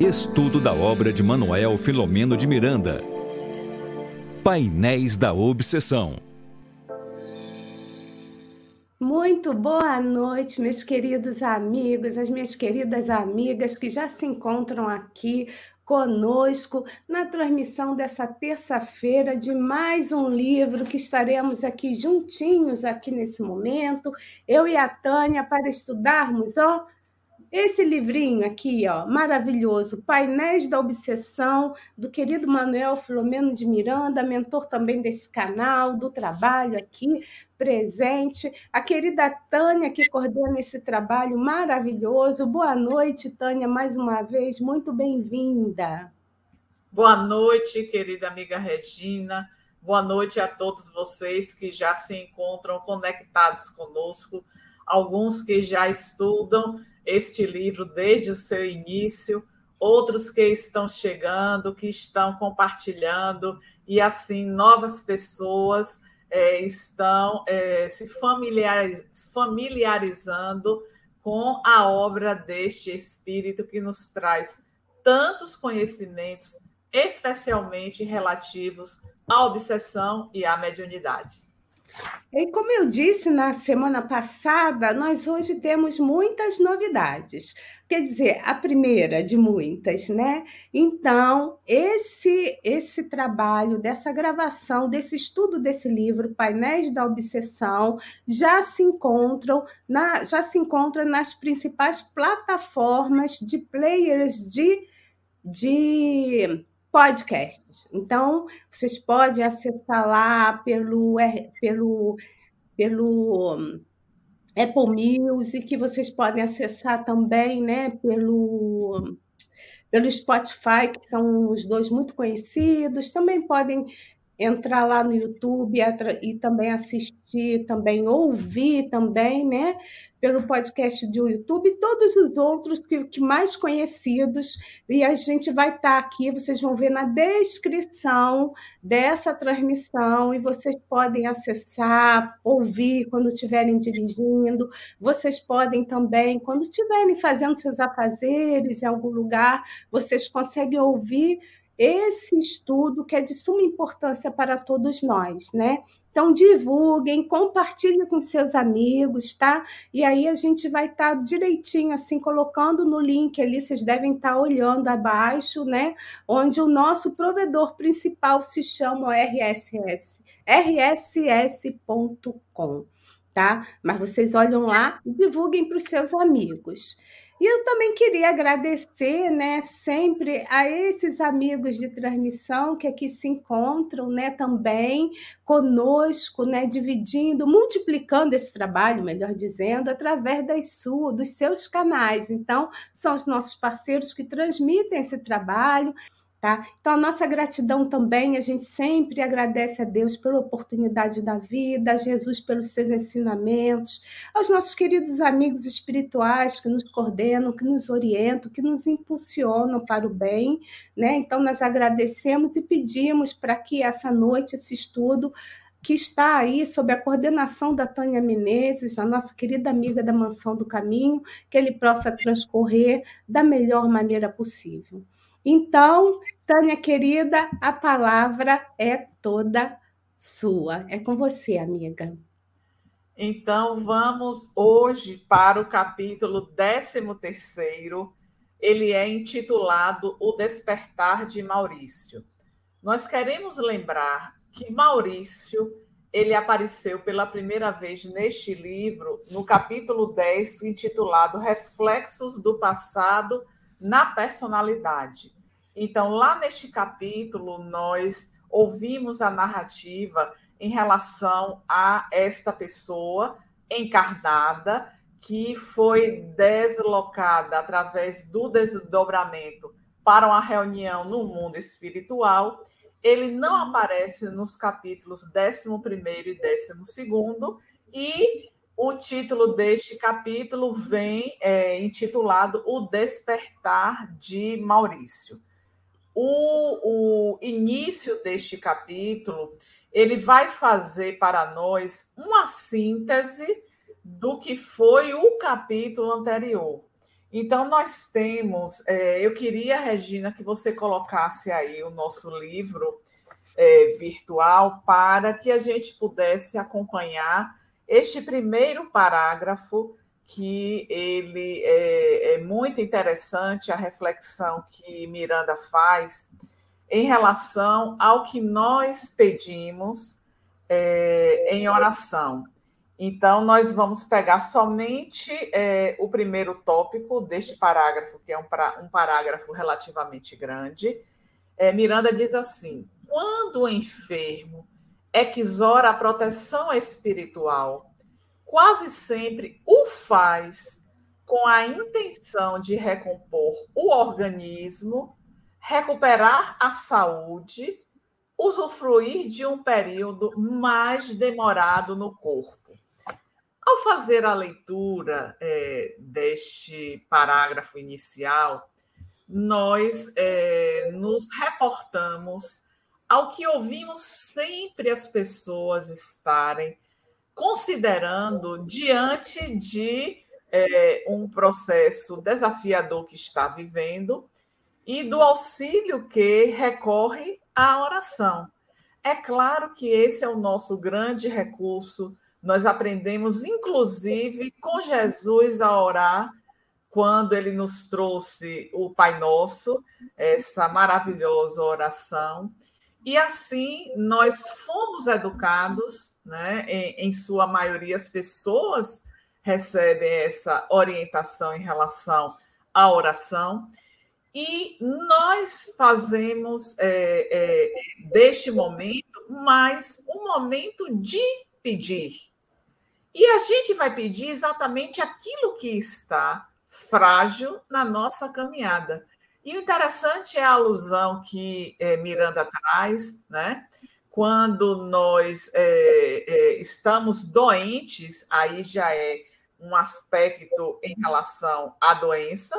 Estudo da obra de Manuel Filomeno de Miranda. Painéis da Obsessão. Muito boa noite, meus queridos amigos, as minhas queridas amigas que já se encontram aqui conosco na transmissão dessa terça-feira de mais um livro que estaremos aqui juntinhos aqui nesse momento, eu e a Tânia para estudarmos, ó, esse livrinho aqui, ó, maravilhoso, Painéis da Obsessão, do querido Manuel Filomeno de Miranda, mentor também desse canal, do trabalho aqui presente, a querida Tânia que coordena esse trabalho maravilhoso. Boa noite, Tânia, mais uma vez, muito bem-vinda. Boa noite, querida amiga Regina. Boa noite a todos vocês que já se encontram conectados conosco, alguns que já estudam este livro desde o seu início, outros que estão chegando, que estão compartilhando, e assim novas pessoas é, estão é, se familiariz, familiarizando com a obra deste Espírito que nos traz tantos conhecimentos, especialmente relativos à obsessão e à mediunidade. E como eu disse na semana passada, nós hoje temos muitas novidades. Quer dizer, a primeira de muitas, né? Então, esse esse trabalho dessa gravação, desse estudo desse livro, Painéis da Obsessão, já se encontram na já se encontra nas principais plataformas de players de de podcasts. Então, vocês podem acessar lá pelo, pelo, pelo hum, Apple Music, vocês podem acessar também né, pelo, pelo Spotify, que são os dois muito conhecidos. Também podem entrar lá no YouTube e também assistir, também ouvir também, né? Pelo podcast do YouTube e todos os outros que, que mais conhecidos. E a gente vai estar tá aqui, vocês vão ver na descrição dessa transmissão e vocês podem acessar, ouvir quando estiverem dirigindo. Vocês podem também, quando estiverem fazendo seus afazeres em algum lugar, vocês conseguem ouvir esse estudo que é de suma importância para todos nós, né? Então, divulguem, compartilhem com seus amigos, tá? E aí a gente vai estar tá direitinho, assim, colocando no link ali, vocês devem estar tá olhando abaixo, né? Onde o nosso provedor principal se chama RSS, rss.com, tá? Mas vocês olham lá divulguem para os seus amigos. E eu também queria agradecer, né, sempre a esses amigos de transmissão que aqui se encontram, né, também conosco, né, dividindo, multiplicando esse trabalho, melhor dizendo, através das suas, dos seus canais. Então, são os nossos parceiros que transmitem esse trabalho. Tá? Então, a nossa gratidão também, a gente sempre agradece a Deus pela oportunidade da vida, a Jesus pelos seus ensinamentos, aos nossos queridos amigos espirituais que nos coordenam, que nos orientam, que nos impulsionam para o bem. Né? Então, nós agradecemos e pedimos para que essa noite, esse estudo, que está aí sob a coordenação da Tânia Menezes, a nossa querida amiga da Mansão do Caminho, que ele possa transcorrer da melhor maneira possível. Então, Tânia querida, a palavra é toda sua. É com você, amiga. Então, vamos hoje para o capítulo 13. Ele é intitulado O Despertar de Maurício. Nós queremos lembrar que Maurício ele apareceu pela primeira vez neste livro, no capítulo 10, intitulado Reflexos do Passado na personalidade. Então, lá neste capítulo, nós ouvimos a narrativa em relação a esta pessoa encarnada que foi deslocada através do desdobramento para uma reunião no mundo espiritual. Ele não aparece nos capítulos 11 e 12, e o título deste capítulo vem é, intitulado O Despertar de Maurício. O, o início deste capítulo ele vai fazer para nós uma síntese do que foi o capítulo anterior. Então, nós temos. É, eu queria, Regina, que você colocasse aí o nosso livro é, virtual para que a gente pudesse acompanhar este primeiro parágrafo, que ele é, é muito interessante, a reflexão que Miranda faz em relação ao que nós pedimos é, em oração. Então, nós vamos pegar somente é, o primeiro tópico deste parágrafo, que é um, um parágrafo relativamente grande. É, Miranda diz assim: quando o enfermo exora a proteção espiritual, quase sempre o faz com a intenção de recompor o organismo, recuperar a saúde, usufruir de um período mais demorado no corpo. Ao fazer a leitura é, deste parágrafo inicial, nós é, nos reportamos ao que ouvimos sempre as pessoas estarem considerando diante de é, um processo desafiador que está vivendo e do auxílio que recorre à oração. É claro que esse é o nosso grande recurso nós aprendemos, inclusive, com Jesus a orar, quando ele nos trouxe o Pai Nosso, essa maravilhosa oração. E assim nós fomos educados, né? em, em sua maioria, as pessoas recebem essa orientação em relação à oração. E nós fazemos é, é, deste momento mais um momento de pedir. E a gente vai pedir exatamente aquilo que está frágil na nossa caminhada. E o interessante é a alusão que é, Miranda traz, né? Quando nós é, é, estamos doentes, aí já é um aspecto em relação à doença.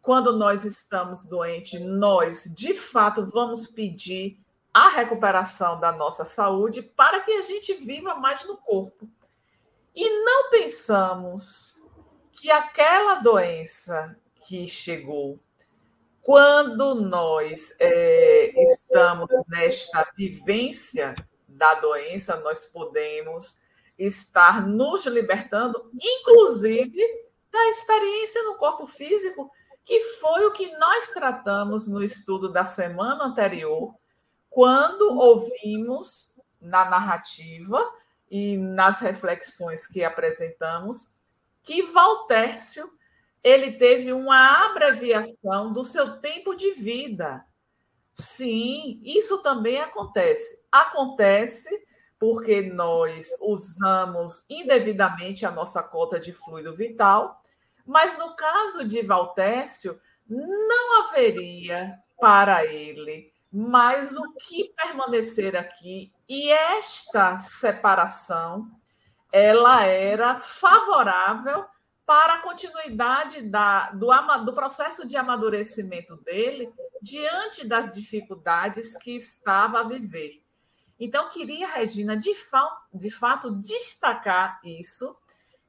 Quando nós estamos doentes, nós de fato vamos pedir a recuperação da nossa saúde para que a gente viva mais no corpo. E não pensamos que aquela doença que chegou, quando nós é, estamos nesta vivência da doença, nós podemos estar nos libertando, inclusive da experiência no corpo físico, que foi o que nós tratamos no estudo da semana anterior, quando ouvimos na narrativa e nas reflexões que apresentamos, que Valtércio ele teve uma abreviação do seu tempo de vida. Sim, isso também acontece. Acontece porque nós usamos indevidamente a nossa cota de fluido vital, mas no caso de Valtércio, não haveria para ele mais o que permanecer aqui e esta separação ela era favorável para a continuidade da, do, do processo de amadurecimento dele diante das dificuldades que estava a viver. Então, queria, Regina, de, fa de fato, destacar isso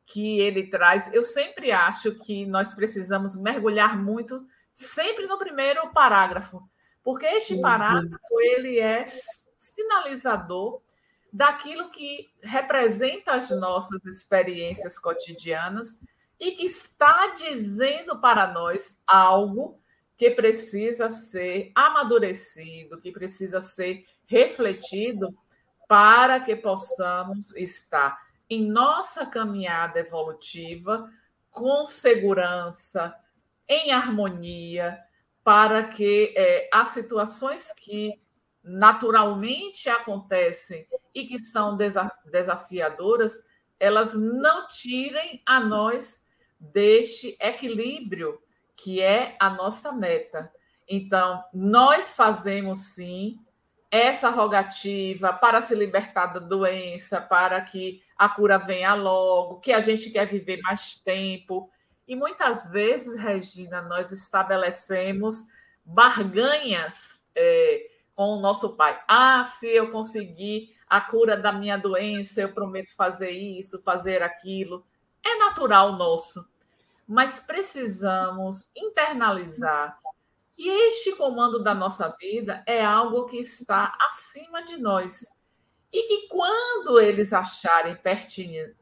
que ele traz. Eu sempre acho que nós precisamos mergulhar muito, sempre no primeiro parágrafo, porque este parágrafo ele é sinalizador daquilo que representa as nossas experiências cotidianas e que está dizendo para nós algo que precisa ser amadurecido, que precisa ser refletido para que possamos estar em nossa caminhada evolutiva com segurança, em harmonia, para que é, as situações que naturalmente acontecem e que são desafiadoras, elas não tirem a nós deste equilíbrio que é a nossa meta. Então, nós fazemos sim essa rogativa para se libertar da doença, para que a cura venha logo, que a gente quer viver mais tempo. E muitas vezes, Regina, nós estabelecemos barganhas é, com o nosso pai. Ah, se eu conseguir a cura da minha doença, eu prometo fazer isso, fazer aquilo. É natural nosso. Mas precisamos internalizar que este comando da nossa vida é algo que está acima de nós. E que quando eles acharem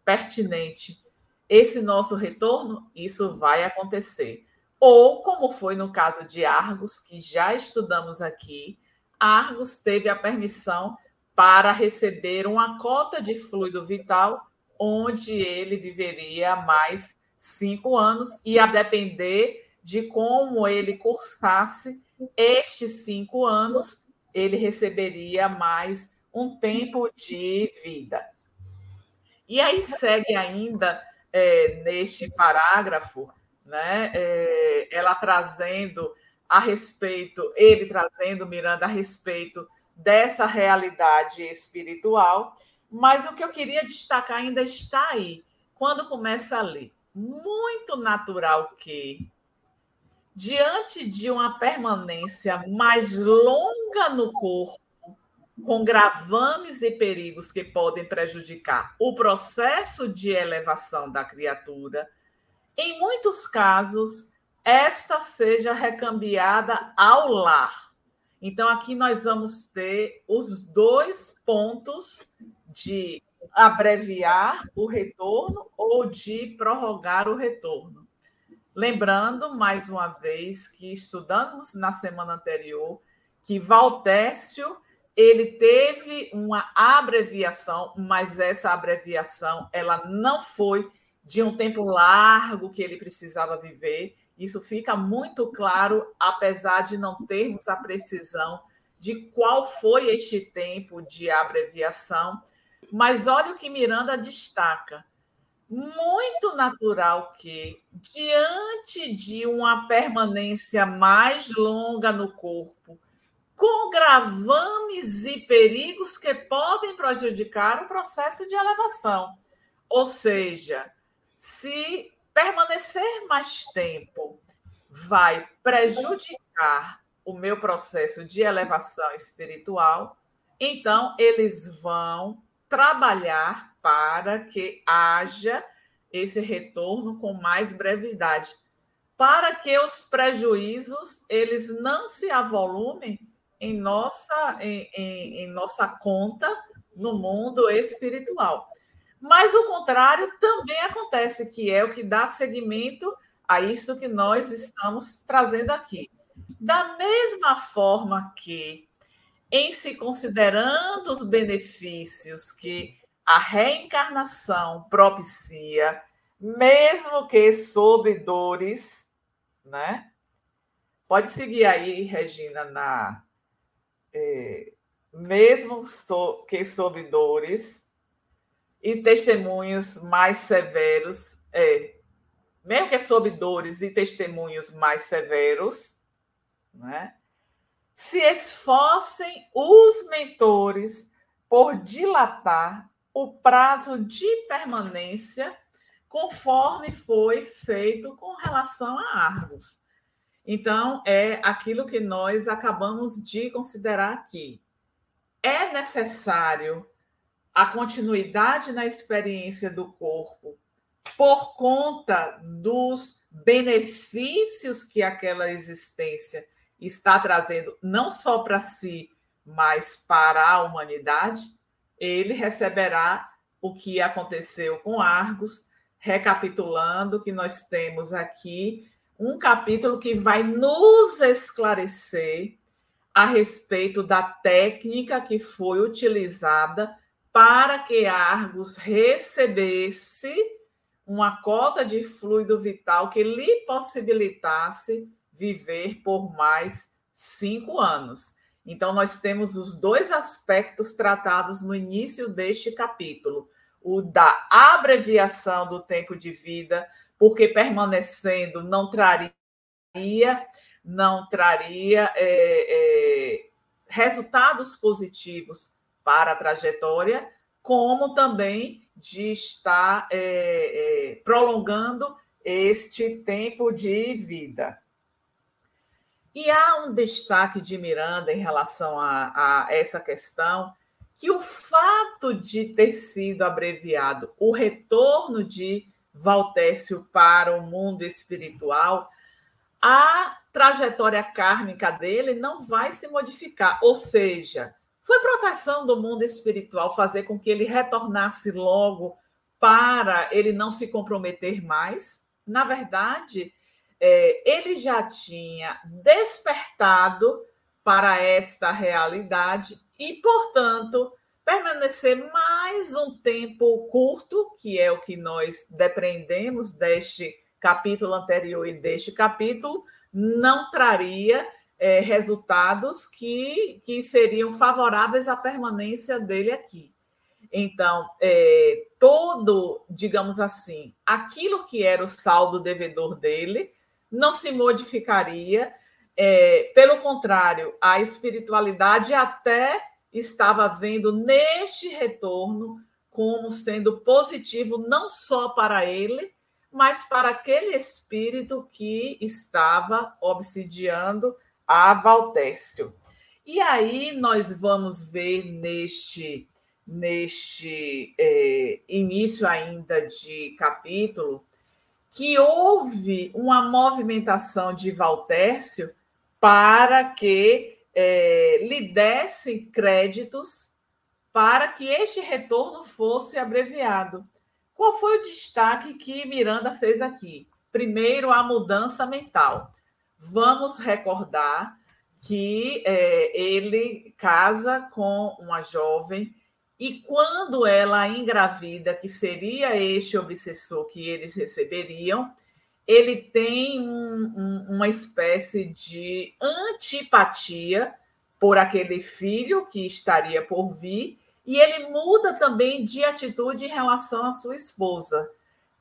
pertinente esse nosso retorno, isso vai acontecer. Ou, como foi no caso de Argos, que já estudamos aqui, Argos teve a permissão para receber uma cota de fluido vital, onde ele viveria mais cinco anos, e a depender de como ele cursasse estes cinco anos, ele receberia mais um tempo de vida. E aí segue ainda é, neste parágrafo, né, é, ela trazendo a respeito, ele trazendo, Miranda, a respeito dessa realidade espiritual, mas o que eu queria destacar ainda está aí, quando começa a ler. Muito natural que, diante de uma permanência mais longa no corpo, com gravames e perigos que podem prejudicar o processo de elevação da criatura, em muitos casos, esta seja recambiada ao lar. Então, aqui nós vamos ter os dois pontos de abreviar o retorno ou de prorrogar o retorno. Lembrando, mais uma vez, que estudamos na semana anterior que Valtécio ele teve uma abreviação, mas essa abreviação ela não foi de um tempo largo que ele precisava viver. Isso fica muito claro, apesar de não termos a precisão de qual foi este tempo de abreviação. Mas olha o que Miranda destaca. Muito natural que, diante de uma permanência mais longa no corpo, com gravames e perigos que podem prejudicar o processo de elevação. Ou seja, se permanecer mais tempo vai prejudicar o meu processo de elevação espiritual, então eles vão trabalhar para que haja esse retorno com mais brevidade, para que os prejuízos eles não se avolumem em nossa, em, em, em nossa conta no mundo espiritual. Mas o contrário também acontece, que é o que dá seguimento a isso que nós estamos trazendo aqui. Da mesma forma que, em se considerando os benefícios que a reencarnação propicia, mesmo que sob dores, né? Pode seguir aí, Regina, na é, mesmo so, que sob dores e testemunhos mais severos, é, mesmo que sob dores e testemunhos mais severos, né, se esforcem os mentores por dilatar o prazo de permanência conforme foi feito com relação a Argos. Então, é aquilo que nós acabamos de considerar aqui. É necessário a continuidade na experiência do corpo por conta dos benefícios que aquela existência está trazendo, não só para si, mas para a humanidade, ele receberá o que aconteceu com Argos, recapitulando que nós temos aqui um capítulo que vai nos esclarecer a respeito da técnica que foi utilizada para que Argos recebesse uma cota de fluido vital que lhe possibilitasse viver por mais cinco anos. Então, nós temos os dois aspectos tratados no início deste capítulo: o da abreviação do tempo de vida, porque permanecendo não traria não traria é, é, resultados positivos para a trajetória, como também de estar é, é prolongando este tempo de vida. E há um destaque de Miranda em relação a, a essa questão, que o fato de ter sido abreviado o retorno de Valtécio para o mundo espiritual, a trajetória kármica dele não vai se modificar. Ou seja, foi proteção do mundo espiritual fazer com que ele retornasse logo para ele não se comprometer mais. Na verdade, é, ele já tinha despertado para esta realidade e, portanto, permanecer mais um tempo curto, que é o que nós depreendemos deste capítulo anterior e deste capítulo, não traria é, resultados que, que seriam favoráveis à permanência dele aqui. Então, é, todo, digamos assim, aquilo que era o saldo devedor dele não se modificaria. É, pelo contrário, a espiritualidade até estava vendo neste retorno como sendo positivo não só para ele, mas para aquele espírito que estava obsidiando a Valtécio. E aí nós vamos ver neste, neste é, início ainda de capítulo que houve uma movimentação de Valtércio para que é, lhe dessem créditos para que este retorno fosse abreviado. Qual foi o destaque que Miranda fez aqui? Primeiro, a mudança mental. Vamos recordar que é, ele casa com uma jovem e quando ela engravida, que seria este obsessor que eles receberiam, ele tem um, um, uma espécie de antipatia por aquele filho que estaria por vir, e ele muda também de atitude em relação à sua esposa.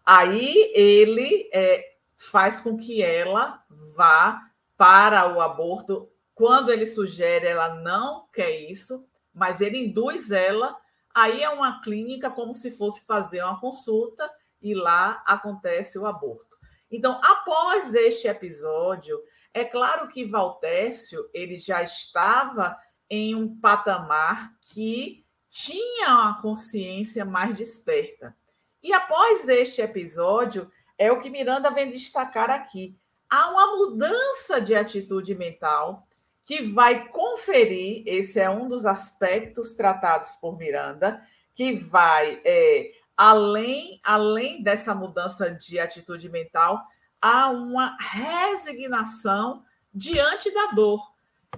Aí ele é, faz com que ela vá para o aborto. Quando ele sugere, ela não quer isso, mas ele induz ela. Aí é uma clínica como se fosse fazer uma consulta e lá acontece o aborto. Então, após este episódio, é claro que Valtécio ele já estava em um patamar que tinha uma consciência mais desperta. E após este episódio, é o que Miranda vem destacar aqui. Há uma mudança de atitude mental que vai conferir, esse é um dos aspectos tratados por Miranda, que vai é, além, além dessa mudança de atitude mental, há uma resignação diante da dor.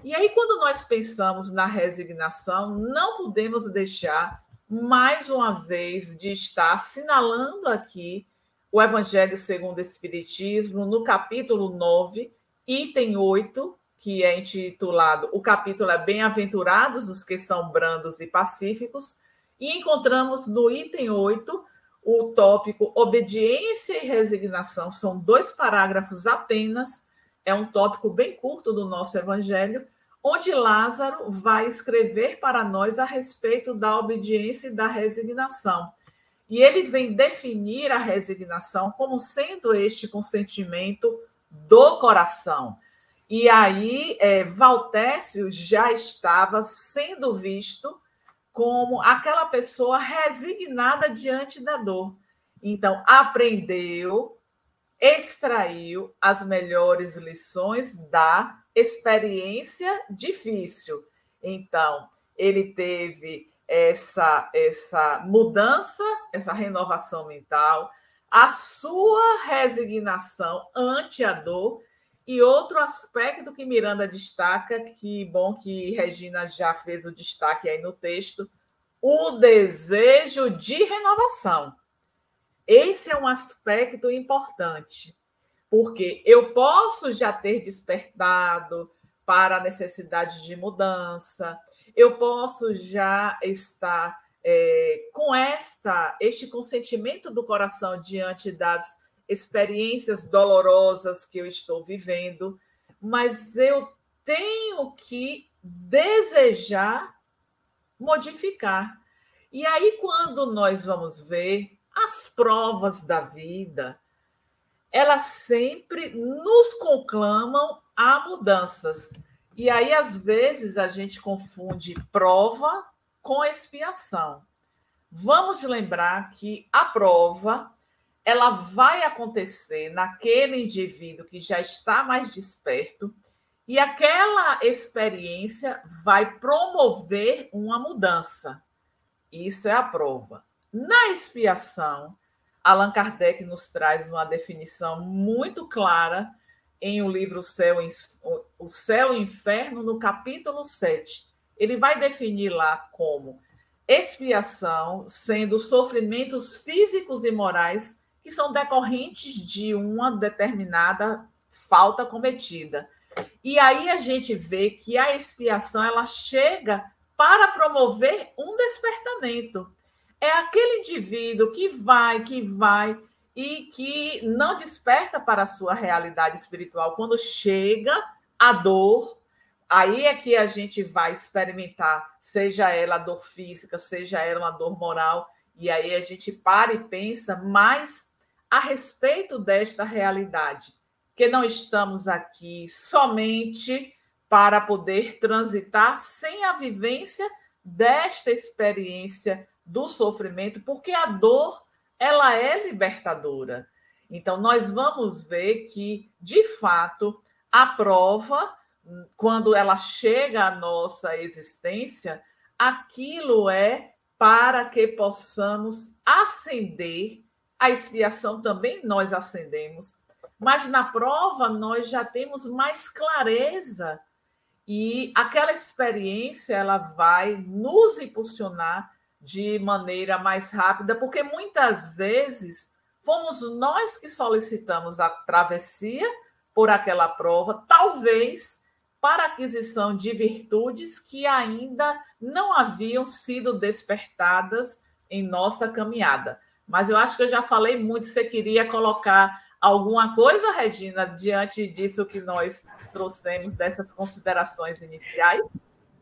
E aí, quando nós pensamos na resignação, não podemos deixar, mais uma vez, de estar assinalando aqui o Evangelho segundo o Espiritismo, no capítulo 9, item 8, que é intitulado O capítulo é Bem-aventurados os que são brandos e pacíficos, e encontramos no item 8 o tópico obediência e resignação. São dois parágrafos apenas, é um tópico bem curto do nosso evangelho, onde Lázaro vai escrever para nós a respeito da obediência e da resignação. E ele vem definir a resignação como sendo este consentimento do coração. E aí, é, Valtécio já estava sendo visto como aquela pessoa resignada diante da dor. Então, aprendeu, extraiu as melhores lições da experiência difícil. Então, ele teve essa essa mudança, essa renovação mental, a sua resignação ante a dor e outro aspecto que Miranda destaca, que bom que Regina já fez o destaque aí no texto, o desejo de renovação. Esse é um aspecto importante, porque eu posso já ter despertado para a necessidade de mudança, eu posso já estar é, com esta este consentimento do coração diante das experiências dolorosas que eu estou vivendo, mas eu tenho que desejar modificar. E aí, quando nós vamos ver as provas da vida, elas sempre nos conclamam a mudanças. E aí, às vezes, a gente confunde prova com expiação. Vamos lembrar que a prova ela vai acontecer naquele indivíduo que já está mais desperto e aquela experiência vai promover uma mudança. Isso é a prova. Na expiação, Allan Kardec nos traz uma definição muito clara em o livro o Céu, e o Inferno, no capítulo 7. Ele vai definir lá como expiação sendo sofrimentos físicos e morais que são decorrentes de uma determinada falta cometida. E aí a gente vê que a expiação ela chega para promover um despertamento. É aquele indivíduo que vai, que vai e que não desperta para a sua realidade espiritual quando chega a dor. Aí é que a gente vai experimentar, seja ela dor física, seja ela uma dor moral, e aí a gente para e pensa mais a respeito desta realidade, que não estamos aqui somente para poder transitar sem a vivência desta experiência do sofrimento, porque a dor ela é libertadora. Então nós vamos ver que de fato a prova quando ela chega à nossa existência, aquilo é para que possamos ascender a expiação também nós acendemos, mas na prova nós já temos mais clareza e aquela experiência ela vai nos impulsionar de maneira mais rápida, porque muitas vezes fomos nós que solicitamos a travessia por aquela prova, talvez para aquisição de virtudes que ainda não haviam sido despertadas em nossa caminhada. Mas eu acho que eu já falei muito. Você queria colocar alguma coisa, Regina, diante disso que nós trouxemos, dessas considerações iniciais?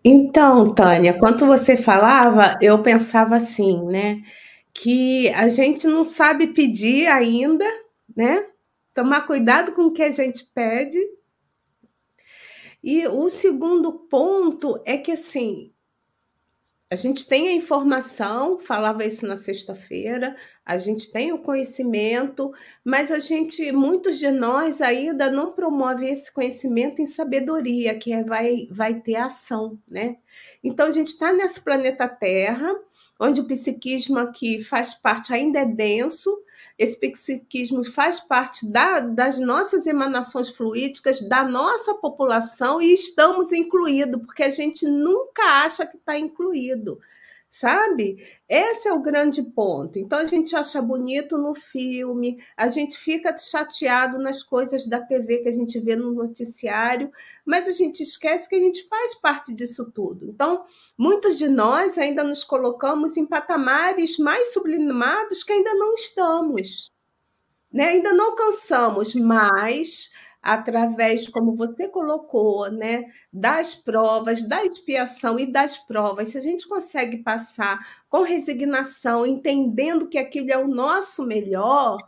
Então, Tânia, quando você falava, eu pensava assim, né? Que a gente não sabe pedir ainda, né? Tomar cuidado com o que a gente pede. E o segundo ponto é que, assim, a gente tem a informação, falava isso na sexta-feira, a gente tem o conhecimento, mas a gente, muitos de nós ainda não promove esse conhecimento em sabedoria, que é, vai, vai ter ação, né? Então a gente está nesse planeta Terra, onde o psiquismo aqui faz parte, ainda é denso, esse psiquismo faz parte da, das nossas emanações fluídicas, da nossa população, e estamos incluídos, porque a gente nunca acha que está incluído sabe? Esse é o grande ponto. Então a gente acha bonito no filme, a gente fica chateado nas coisas da TV que a gente vê no noticiário, mas a gente esquece que a gente faz parte disso tudo. Então, muitos de nós ainda nos colocamos em patamares mais sublimados que ainda não estamos. Né? Ainda não alcançamos, mas através, como você colocou, né, das provas, da expiação e das provas, se a gente consegue passar com resignação, entendendo que aquilo é o nosso melhor,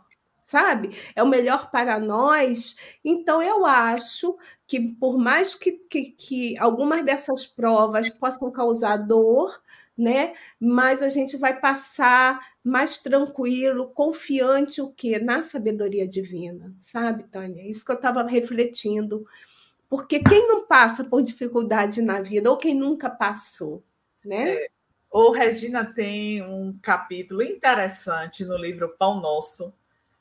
sabe? É o melhor para nós. Então, eu acho que, por mais que, que, que algumas dessas provas possam causar dor, né? Mas a gente vai passar mais tranquilo, confiante o quê? Na sabedoria divina, sabe, Tânia? Isso que eu estava refletindo. Porque quem não passa por dificuldade na vida, ou quem nunca passou, né? É. O Regina tem um capítulo interessante no livro Pão Nosso.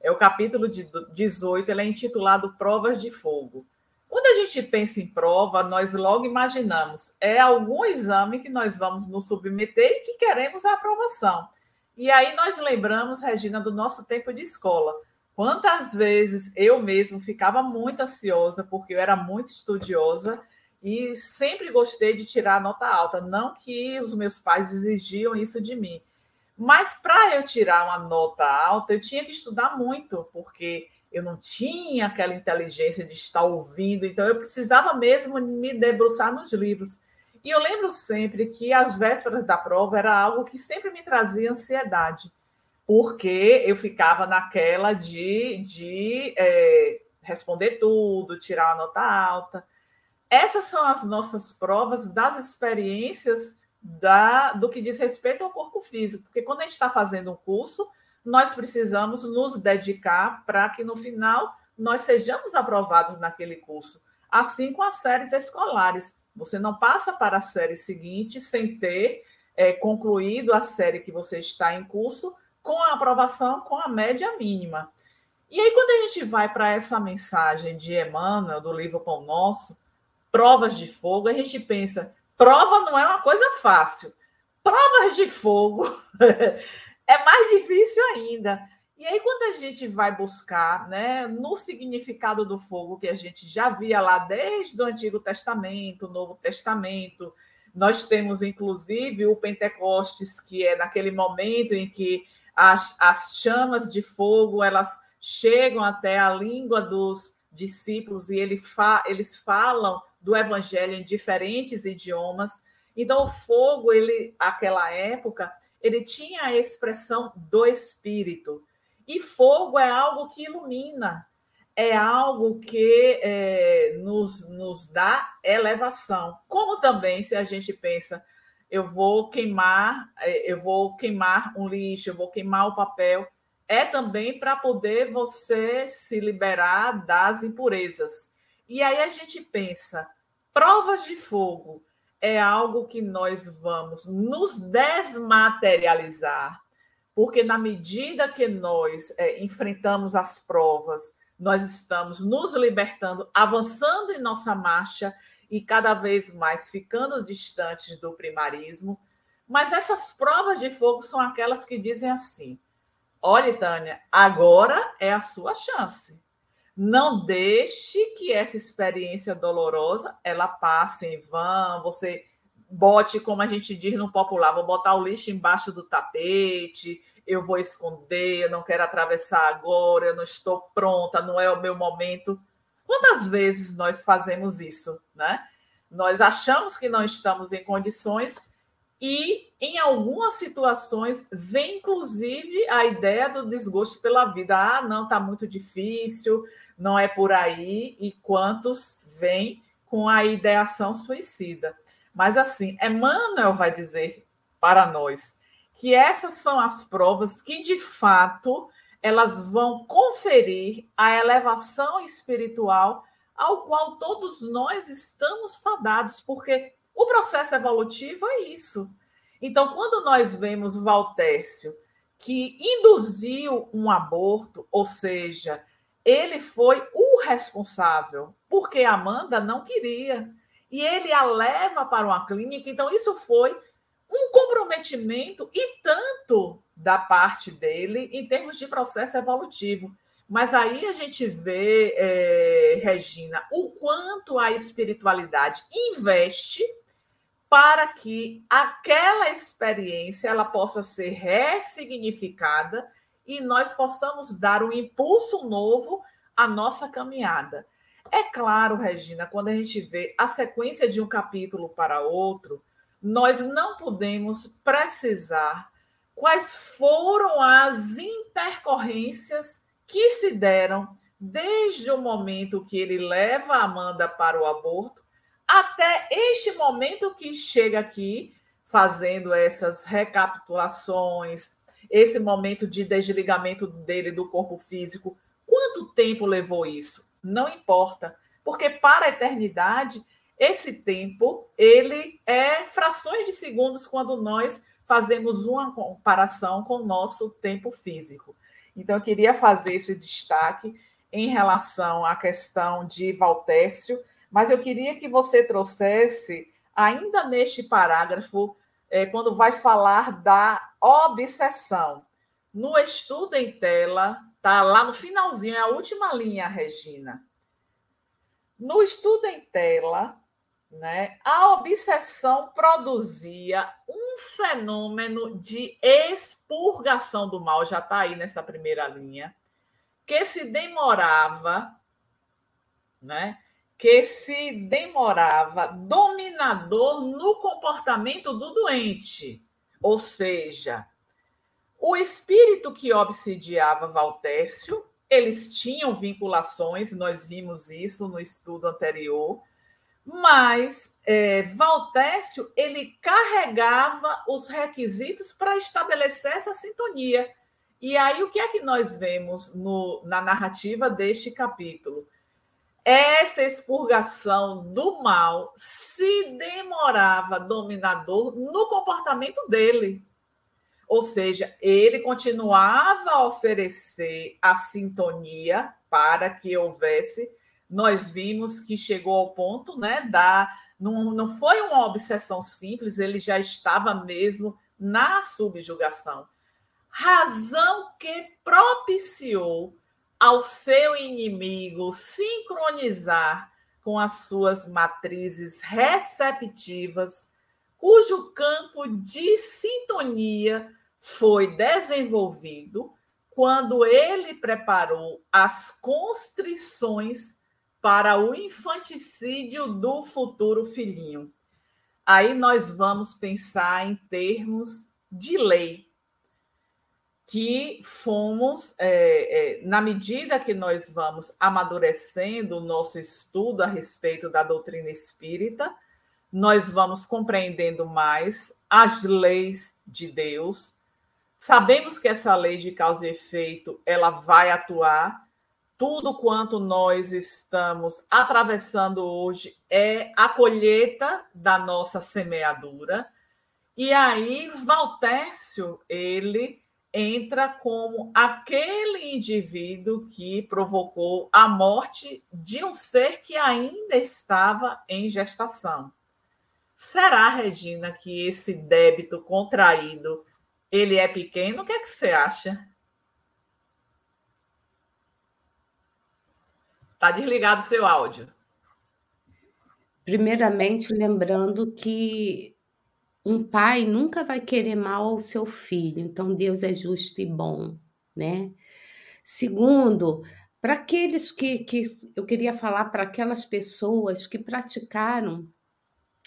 É o capítulo de 18, ele é intitulado Provas de Fogo. Quando a gente pensa em prova, nós logo imaginamos é algum exame que nós vamos nos submeter e que queremos a aprovação. E aí nós lembramos, Regina, do nosso tempo de escola. Quantas vezes eu mesmo ficava muito ansiosa, porque eu era muito estudiosa e sempre gostei de tirar nota alta. Não que os meus pais exigiam isso de mim. Mas para eu tirar uma nota alta, eu tinha que estudar muito, porque eu não tinha aquela inteligência de estar ouvindo, então eu precisava mesmo me debruçar nos livros. E eu lembro sempre que as vésperas da prova era algo que sempre me trazia ansiedade, porque eu ficava naquela de, de é, responder tudo, tirar a nota alta. Essas são as nossas provas das experiências da, do que diz respeito ao corpo físico, porque quando a gente está fazendo um curso, nós precisamos nos dedicar para que no final nós sejamos aprovados naquele curso. Assim com as séries escolares. Você não passa para a série seguinte sem ter é, concluído a série que você está em curso com a aprovação com a média mínima. E aí, quando a gente vai para essa mensagem de Emmanuel, do livro Pão Nosso, provas de fogo, a gente pensa, prova não é uma coisa fácil. Provas de fogo é mais difícil ainda. E aí, quando a gente vai buscar né, no significado do fogo, que a gente já via lá desde o Antigo Testamento, Novo Testamento, nós temos inclusive o Pentecostes, que é naquele momento em que as, as chamas de fogo elas chegam até a língua dos discípulos e ele fa, eles falam do evangelho em diferentes idiomas. Então, o fogo, ele, aquela época, ele tinha a expressão do espírito. E fogo é algo que ilumina, é algo que é, nos, nos dá elevação. Como também, se a gente pensa, eu vou queimar, é, eu vou queimar um lixo, eu vou queimar o papel, é também para poder você se liberar das impurezas. E aí a gente pensa, provas de fogo é algo que nós vamos nos desmaterializar porque na medida que nós é, enfrentamos as provas, nós estamos nos libertando, avançando em nossa marcha e cada vez mais ficando distantes do primarismo. Mas essas provas de fogo são aquelas que dizem assim: olha, Tânia, agora é a sua chance. Não deixe que essa experiência dolorosa ela passe em vão, você bote, como a gente diz no popular, vou botar o lixo embaixo do tapete, eu vou esconder, eu não quero atravessar agora, eu não estou pronta, não é o meu momento. Quantas vezes nós fazemos isso, né? Nós achamos que não estamos em condições e, em algumas situações, vem inclusive a ideia do desgosto pela vida. Ah, não, está muito difícil, não é por aí. E quantos vêm com a ideação suicida? Mas assim, Emmanuel vai dizer para nós que essas são as provas que de fato elas vão conferir a elevação espiritual ao qual todos nós estamos fadados, porque o processo evolutivo é isso. Então, quando nós vemos Valtécio que induziu um aborto, ou seja, ele foi o responsável, porque Amanda não queria e ele a leva para uma clínica. Então, isso foi um comprometimento e tanto da parte dele em termos de processo evolutivo. Mas aí a gente vê, é, Regina, o quanto a espiritualidade investe para que aquela experiência ela possa ser ressignificada e nós possamos dar um impulso novo à nossa caminhada. É claro, Regina, quando a gente vê a sequência de um capítulo para outro, nós não podemos precisar quais foram as intercorrências que se deram desde o momento que ele leva a Amanda para o aborto até este momento que chega aqui fazendo essas recapitulações, esse momento de desligamento dele do corpo físico. Quanto tempo levou isso? não importa, porque para a eternidade esse tempo ele é frações de segundos quando nós fazemos uma comparação com o nosso tempo físico. Então eu queria fazer esse destaque em relação à questão de Valtécio, mas eu queria que você trouxesse ainda neste parágrafo é, quando vai falar da obsessão. No estudo em tela, Tá lá no finalzinho, é a última linha, Regina. No estudo em tela, né, a obsessão produzia um fenômeno de expurgação do mal, já está aí nessa primeira linha, que se demorava, né, que se demorava dominador no comportamento do doente. Ou seja, o espírito que obsidiava Valtécio, eles tinham vinculações, nós vimos isso no estudo anterior, mas é, Valtécio ele carregava os requisitos para estabelecer essa sintonia. E aí, o que é que nós vemos no, na narrativa deste capítulo? Essa expurgação do mal se demorava dominador no comportamento dele. Ou seja, ele continuava a oferecer a sintonia para que houvesse. Nós vimos que chegou ao ponto né, da. Não, não foi uma obsessão simples, ele já estava mesmo na subjugação. Razão que propiciou ao seu inimigo sincronizar com as suas matrizes receptivas, cujo campo de sintonia foi desenvolvido quando ele preparou as constrições para o infanticídio do futuro filhinho. Aí nós vamos pensar em termos de lei, que fomos, é, é, na medida que nós vamos amadurecendo o nosso estudo a respeito da doutrina espírita, nós vamos compreendendo mais as leis de Deus. Sabemos que essa lei de causa e efeito ela vai atuar. Tudo quanto nós estamos atravessando hoje é a colheita da nossa semeadura. E aí, Valtércio, ele entra como aquele indivíduo que provocou a morte de um ser que ainda estava em gestação. Será, Regina, que esse débito contraído ele é pequeno? O que é que você acha? Está desligado seu áudio. Primeiramente, lembrando que um pai nunca vai querer mal ao seu filho, então Deus é justo e bom, né? Segundo, para aqueles que, que eu queria falar para aquelas pessoas que praticaram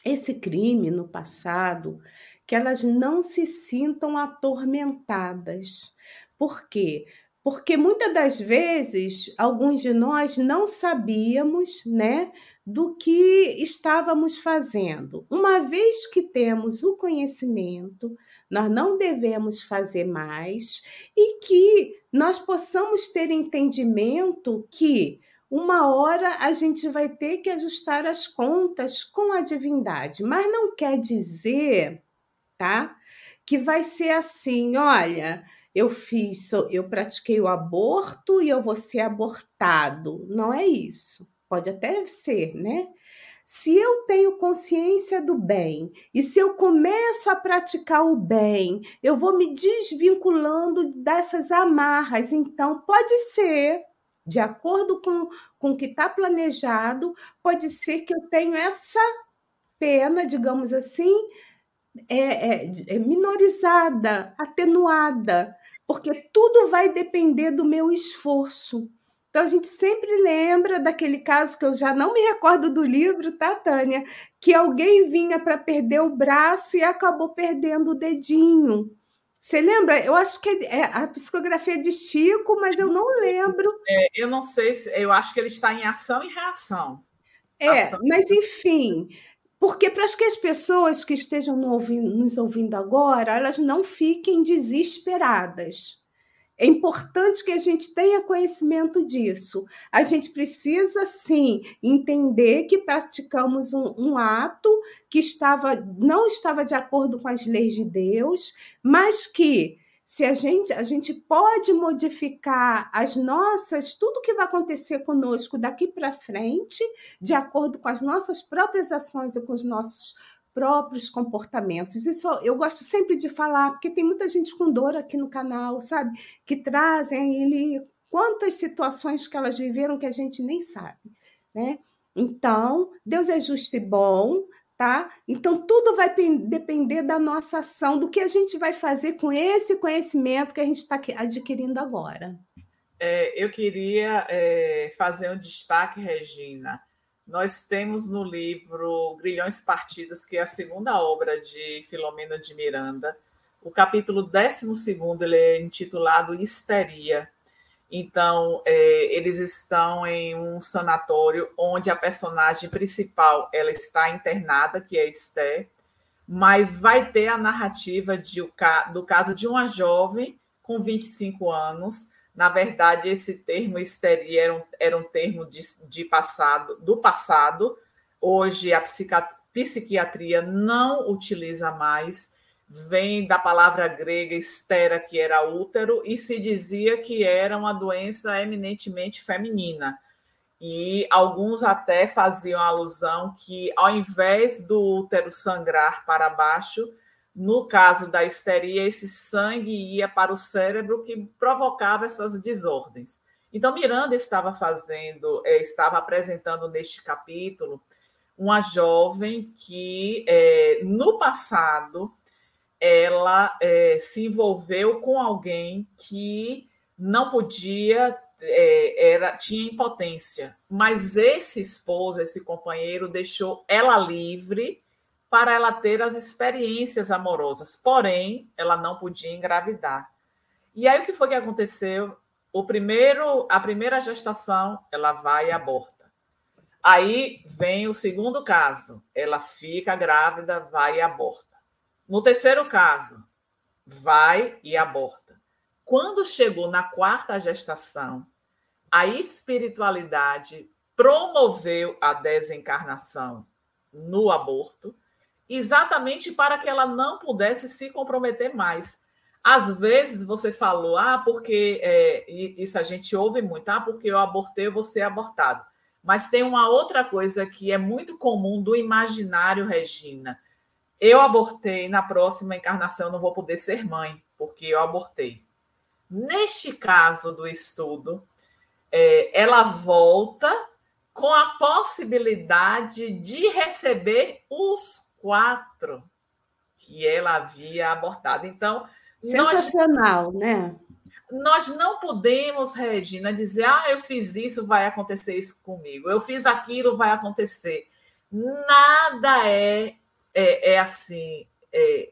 esse crime no passado, que elas não se sintam atormentadas. Por quê? Porque muitas das vezes alguns de nós não sabíamos, né, do que estávamos fazendo. Uma vez que temos o conhecimento, nós não devemos fazer mais e que nós possamos ter entendimento que uma hora a gente vai ter que ajustar as contas com a divindade, mas não quer dizer, tá? Que vai ser assim, olha, eu fiz, eu pratiquei o aborto e eu vou ser abortado. Não é isso. Pode até ser, né? Se eu tenho consciência do bem e se eu começo a praticar o bem, eu vou me desvinculando dessas amarras. Então, pode ser, de acordo com, com o que está planejado, pode ser que eu tenha essa pena, digamos assim, é, é, é minorizada, atenuada, porque tudo vai depender do meu esforço. Então a gente sempre lembra daquele caso que eu já não me recordo do livro, tá, Tânia? Que alguém vinha para perder o braço e acabou perdendo o dedinho. Você lembra? Eu acho que é, é a psicografia de Chico, mas eu não lembro. É, eu não sei se. Eu acho que ele está em ação e reação. É, ação. mas enfim. Porque para que as pessoas que estejam nos ouvindo agora, elas não fiquem desesperadas. É importante que a gente tenha conhecimento disso. A gente precisa, sim, entender que praticamos um, um, ato que estava, não estava de acordo com as leis de Deus, mas que se a gente, a gente pode modificar as nossas, tudo que vai acontecer conosco daqui para frente, de acordo com as nossas próprias ações e com os nossos próprios comportamentos. Isso eu gosto sempre de falar, porque tem muita gente com dor aqui no canal, sabe? Que trazem ele quantas situações que elas viveram que a gente nem sabe, né? Então, Deus é justo e bom, tá? Então, tudo vai depender da nossa ação, do que a gente vai fazer com esse conhecimento que a gente está adquirindo agora. É, eu queria é, fazer um destaque, Regina, nós temos no livro Grilhões Partidos, que é a segunda obra de Filomena de Miranda, o capítulo 12 ele é intitulado Histeria. Então, é, eles estão em um sanatório onde a personagem principal ela está internada, que é Esther, mas vai ter a narrativa de, do caso de uma jovem com 25 anos. Na verdade, esse termo histeria era um, era um termo de, de passado, do passado. Hoje a psiquiatria não utiliza mais. Vem da palavra grega estera, que era útero, e se dizia que era uma doença eminentemente feminina. E alguns até faziam alusão que, ao invés do útero sangrar para baixo, no caso da histeria, esse sangue ia para o cérebro que provocava essas desordens. Então, Miranda estava fazendo, é, estava apresentando neste capítulo uma jovem que, é, no passado, ela é, se envolveu com alguém que não podia, era, tinha impotência, mas esse esposo, esse companheiro, deixou ela livre para ela ter as experiências amorosas, porém, ela não podia engravidar. E aí o que foi que aconteceu? O primeiro, a primeira gestação, ela vai e aborta. Aí vem o segundo caso, ela fica grávida, vai e aborta. No terceiro caso, vai e aborta. Quando chegou na quarta gestação, a espiritualidade promoveu a desencarnação no aborto exatamente para que ela não pudesse se comprometer mais. Às vezes você falou, ah, porque é, isso a gente ouve muito, ah, porque eu abortei, eu vou ser abortado. Mas tem uma outra coisa que é muito comum do imaginário, Regina. Eu abortei, na próxima encarnação eu não vou poder ser mãe, porque eu abortei. Neste caso do estudo, é, ela volta com a possibilidade de receber os quatro que ela havia abortado. Então, sensacional, nós, né? Nós não podemos, Regina, dizer: "Ah, eu fiz isso, vai acontecer isso comigo. Eu fiz aquilo, vai acontecer". Nada é é, é assim, é,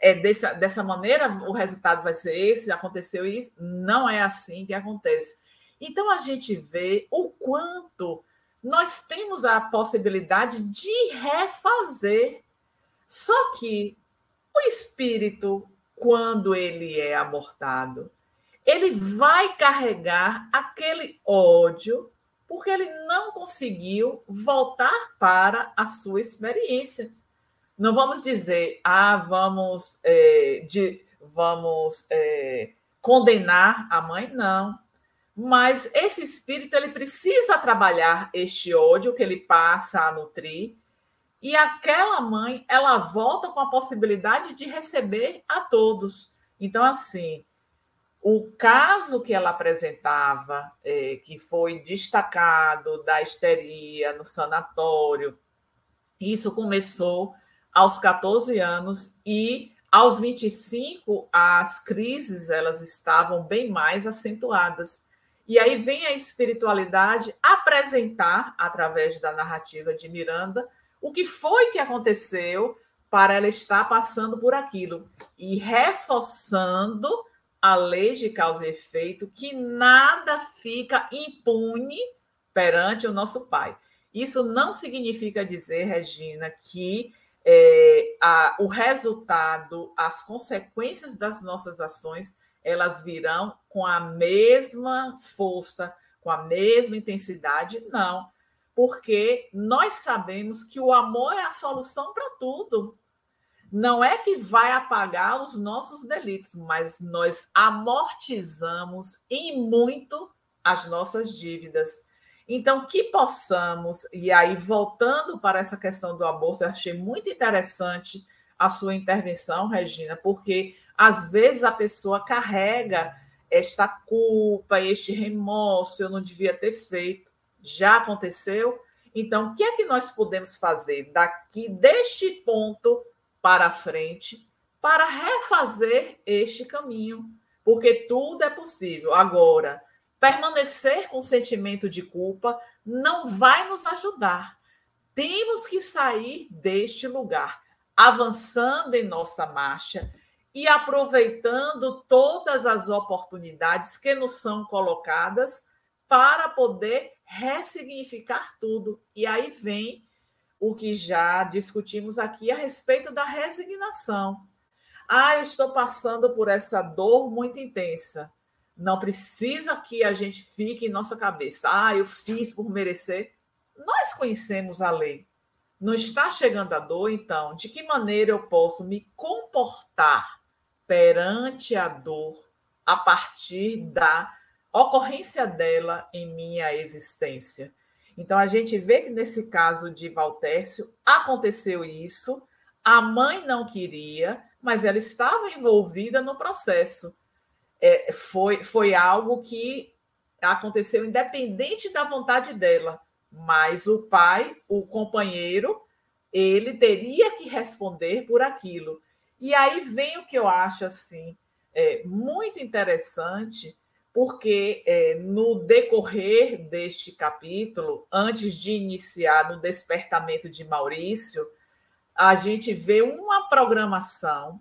é dessa, dessa maneira o resultado vai ser esse, aconteceu isso. Não é assim que acontece. Então a gente vê o quanto nós temos a possibilidade de refazer só que o espírito, quando ele é abortado, ele vai carregar aquele ódio porque ele não conseguiu voltar para a sua experiência. Não vamos dizer, ah, vamos, é, de, vamos é, condenar a mãe, não. Mas esse espírito ele precisa trabalhar este ódio que ele passa a nutrir e aquela mãe, ela volta com a possibilidade de receber a todos. Então, assim, o caso que ela apresentava, é, que foi destacado da histeria no sanatório, isso começou aos 14 anos e aos 25 as crises elas estavam bem mais acentuadas. E aí vem a espiritualidade apresentar através da narrativa de Miranda o que foi que aconteceu para ela estar passando por aquilo e reforçando a lei de causa e efeito que nada fica impune perante o nosso Pai. Isso não significa dizer, Regina, que é, a, o resultado, as consequências das nossas ações, elas virão com a mesma força, com a mesma intensidade. Não porque nós sabemos que o amor é a solução para tudo. Não é que vai apagar os nossos delitos, mas nós amortizamos em muito as nossas dívidas. Então, que possamos, e aí voltando para essa questão do aborto, eu achei muito interessante a sua intervenção, Regina, porque às vezes a pessoa carrega esta culpa, este remorso, eu não devia ter feito já aconteceu. Então, o que é que nós podemos fazer daqui deste ponto para frente para refazer este caminho? Porque tudo é possível. Agora, permanecer com sentimento de culpa não vai nos ajudar. Temos que sair deste lugar, avançando em nossa marcha e aproveitando todas as oportunidades que nos são colocadas para poder ressignificar tudo. E aí vem o que já discutimos aqui a respeito da resignação. Ah, estou passando por essa dor muito intensa. Não precisa que a gente fique em nossa cabeça. Ah, eu fiz por merecer. Nós conhecemos a lei. Não está chegando a dor, então, de que maneira eu posso me comportar perante a dor a partir da ocorrência dela em minha existência? Então, a gente vê que nesse caso de Valtércio aconteceu isso, a mãe não queria, mas ela estava envolvida no processo. É, foi, foi algo que aconteceu independente da vontade dela, mas o pai, o companheiro, ele teria que responder por aquilo. E aí vem o que eu acho assim é, muito interessante, porque é, no decorrer deste capítulo, antes de iniciar no despertamento de Maurício, a gente vê uma programação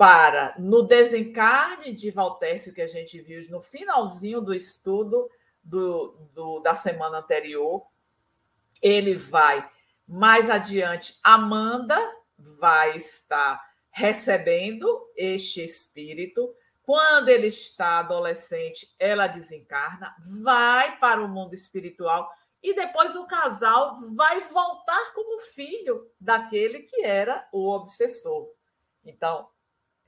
para, no desencarne de Valtércio, que a gente viu no finalzinho do estudo do, do, da semana anterior, ele vai mais adiante. Amanda vai estar recebendo este espírito quando ele está adolescente, ela desencarna, vai para o mundo espiritual e depois o casal vai voltar como filho daquele que era o obsessor. Então,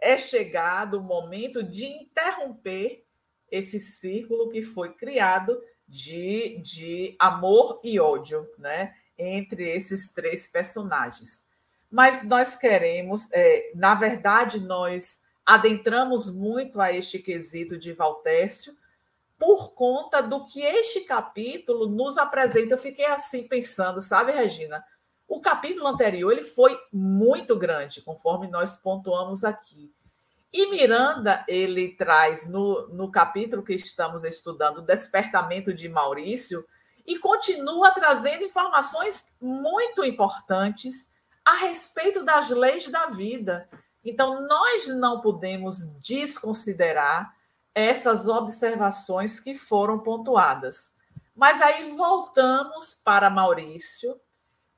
é chegado o momento de interromper esse círculo que foi criado de, de amor e ódio, né? Entre esses três personagens. Mas nós queremos, é, na verdade, nós adentramos muito a este quesito de Valtécio por conta do que este capítulo nos apresenta. Eu fiquei assim pensando, sabe, Regina? O capítulo anterior ele foi muito grande, conforme nós pontuamos aqui. E Miranda, ele traz no, no capítulo que estamos estudando, o despertamento de Maurício, e continua trazendo informações muito importantes a respeito das leis da vida. Então, nós não podemos desconsiderar essas observações que foram pontuadas. Mas aí voltamos para Maurício,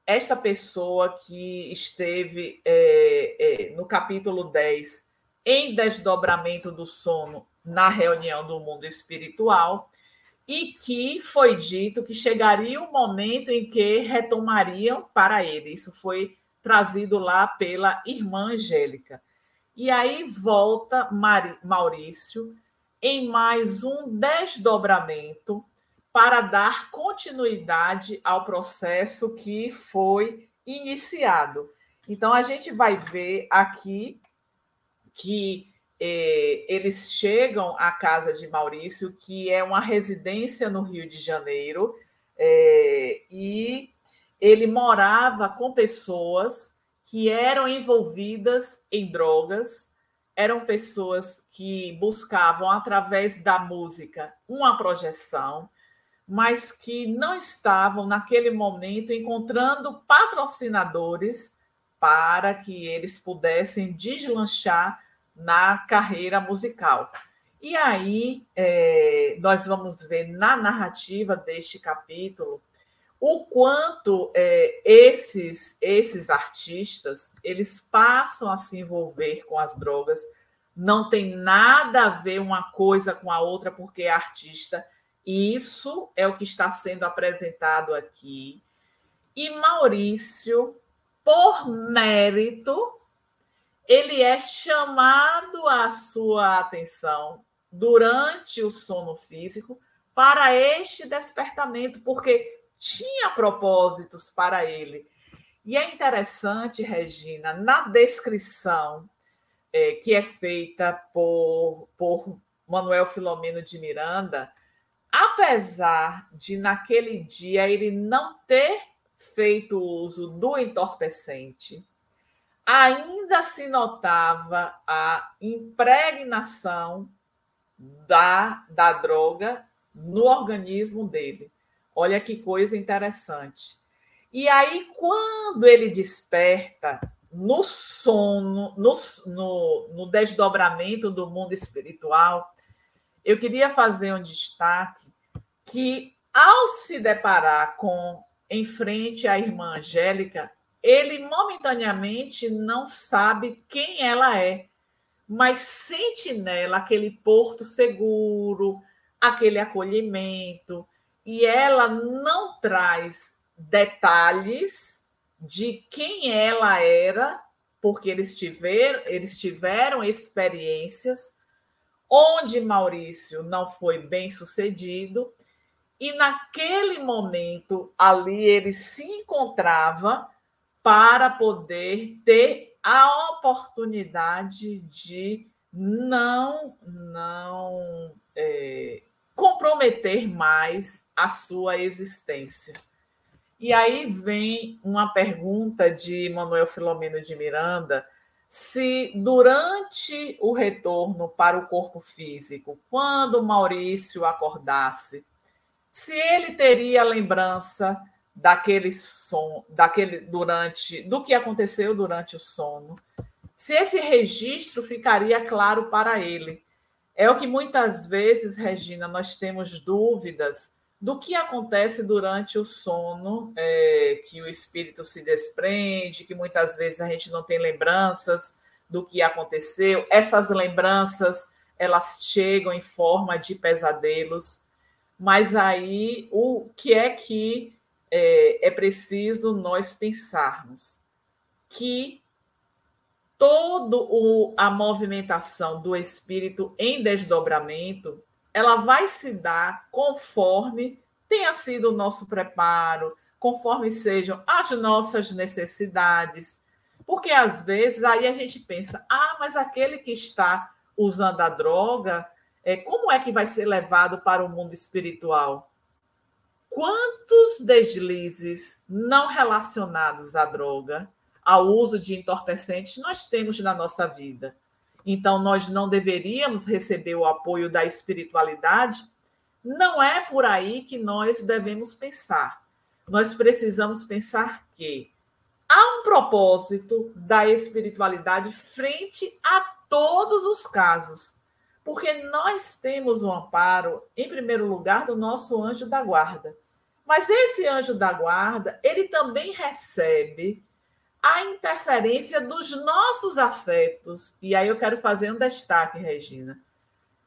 esta pessoa que esteve é, é, no capítulo 10 em desdobramento do sono na reunião do mundo espiritual e que foi dito que chegaria o momento em que retomariam para ele. Isso foi trazido lá pela irmã Angélica. E aí volta Maurício em mais um desdobramento para dar continuidade ao processo que foi iniciado. Então, a gente vai ver aqui que eh, eles chegam à casa de Maurício, que é uma residência no Rio de Janeiro, eh, e ele morava com pessoas que eram envolvidas em drogas, eram pessoas que buscavam, através da música, uma projeção, mas que não estavam, naquele momento, encontrando patrocinadores para que eles pudessem deslanchar na carreira musical. E aí, é, nós vamos ver na narrativa deste capítulo o quanto é, esses esses artistas eles passam a se envolver com as drogas não tem nada a ver uma coisa com a outra porque é artista isso é o que está sendo apresentado aqui e Maurício por mérito ele é chamado a sua atenção durante o sono físico para este despertamento porque tinha propósitos para ele. E é interessante, Regina, na descrição é, que é feita por, por Manuel Filomeno de Miranda, apesar de naquele dia ele não ter feito uso do entorpecente, ainda se notava a impregnação da, da droga no organismo dele. Olha que coisa interessante. E aí, quando ele desperta no sono, no, no, no desdobramento do mundo espiritual, eu queria fazer um destaque que, ao se deparar com em frente à irmã Angélica, ele momentaneamente não sabe quem ela é, mas sente nela aquele porto seguro, aquele acolhimento, e ela não traz detalhes de quem ela era, porque eles eles tiveram experiências onde Maurício não foi bem sucedido, e naquele momento ali ele se encontrava para poder ter a oportunidade de não não é, comprometer mais a sua existência. E aí vem uma pergunta de Manuel Filomeno de Miranda, se durante o retorno para o corpo físico, quando Maurício acordasse, se ele teria lembrança daquele som, daquele durante do que aconteceu durante o sono, se esse registro ficaria claro para ele. É o que muitas vezes, Regina, nós temos dúvidas do que acontece durante o sono, é, que o espírito se desprende, que muitas vezes a gente não tem lembranças do que aconteceu. Essas lembranças elas chegam em forma de pesadelos, mas aí o que é que é, é preciso nós pensarmos? Que toda a movimentação do espírito em desdobramento ela vai se dar conforme tenha sido o nosso preparo, conforme sejam as nossas necessidades. Porque às vezes aí a gente pensa, ah, mas aquele que está usando a droga, é, como é que vai ser levado para o mundo espiritual? Quantos deslizes não relacionados à droga, ao uso de entorpecentes, nós temos na nossa vida? Então, nós não deveríamos receber o apoio da espiritualidade. Não é por aí que nós devemos pensar. Nós precisamos pensar que há um propósito da espiritualidade frente a todos os casos. Porque nós temos o um amparo, em primeiro lugar, do nosso anjo da guarda. Mas esse anjo da guarda, ele também recebe a interferência dos nossos afetos. E aí eu quero fazer um destaque, Regina.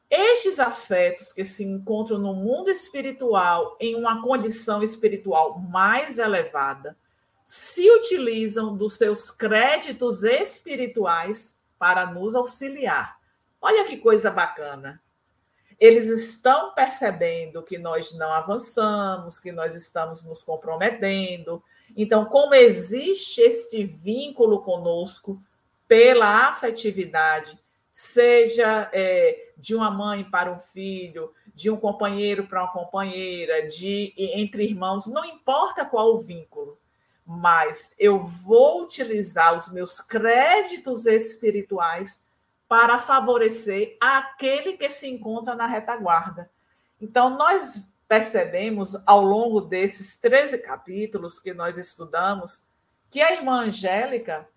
Estes afetos que se encontram no mundo espiritual, em uma condição espiritual mais elevada, se utilizam dos seus créditos espirituais para nos auxiliar. Olha que coisa bacana. Eles estão percebendo que nós não avançamos, que nós estamos nos comprometendo, então, como existe este vínculo conosco pela afetividade, seja é, de uma mãe para um filho, de um companheiro para uma companheira, de entre irmãos, não importa qual o vínculo, mas eu vou utilizar os meus créditos espirituais para favorecer aquele que se encontra na retaguarda. Então, nós percebemos ao longo desses 13 capítulos que nós estudamos que a irmã Angélica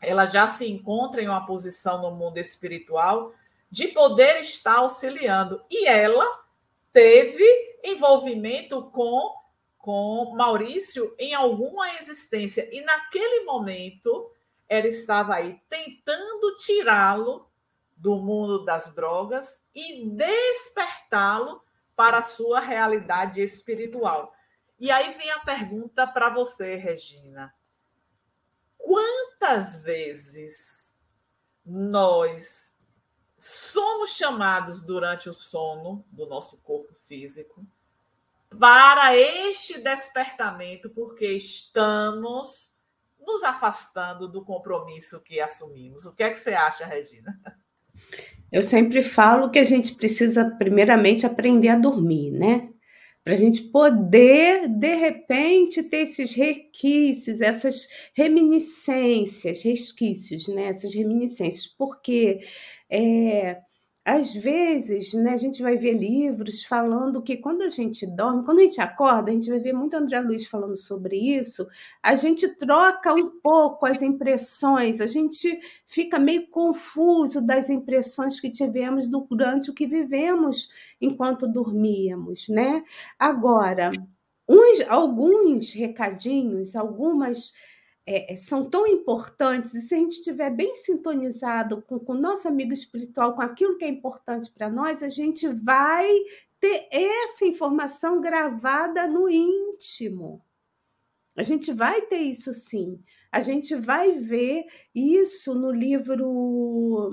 ela já se encontra em uma posição no mundo espiritual de poder estar auxiliando. E ela teve envolvimento com com Maurício em alguma existência. E naquele momento ela estava aí tentando tirá-lo do mundo das drogas e despertá-lo para a sua realidade espiritual. E aí vem a pergunta para você, Regina. Quantas vezes nós somos chamados durante o sono do nosso corpo físico para este despertamento, porque estamos nos afastando do compromisso que assumimos? O que é que você acha, Regina? Eu sempre falo que a gente precisa, primeiramente, aprender a dormir, né? Para a gente poder, de repente, ter esses requisitos, essas reminiscências, resquícios, né? Essas reminiscências, porque é, às vezes, né, a gente vai ver livros falando que quando a gente dorme, quando a gente acorda, a gente vai ver muito André Luiz falando sobre isso, a gente troca um pouco as impressões, a gente fica meio confuso das impressões que tivemos durante o que vivemos enquanto dormíamos, né? Agora, uns, alguns recadinhos, algumas é, são tão importantes, e se a gente estiver bem sintonizado com, com o nosso amigo espiritual, com aquilo que é importante para nós, a gente vai ter essa informação gravada no íntimo. A gente vai ter isso sim. A gente vai ver isso no livro,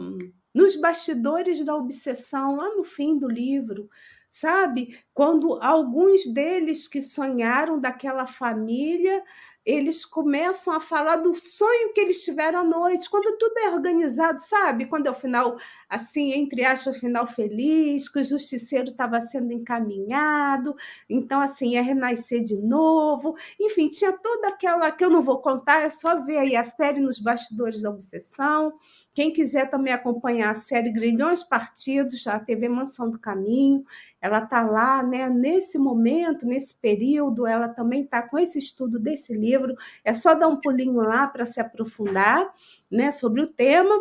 nos bastidores da obsessão, lá no fim do livro, sabe? Quando alguns deles que sonharam daquela família eles começam a falar do sonho que eles tiveram à noite, quando tudo é organizado, sabe? Quando é o final, assim, entre aspas, final feliz, que o justiceiro estava sendo encaminhado, então, assim, é renascer de novo. Enfim, tinha toda aquela que eu não vou contar, é só ver aí a série nos bastidores da obsessão. Quem quiser também acompanhar a série Grilhões Partidos, a TV Mansão do Caminho, ela está lá, né? Nesse momento, nesse período, ela também está com esse estudo desse livro. É só dar um pulinho lá para se aprofundar, né, sobre o tema.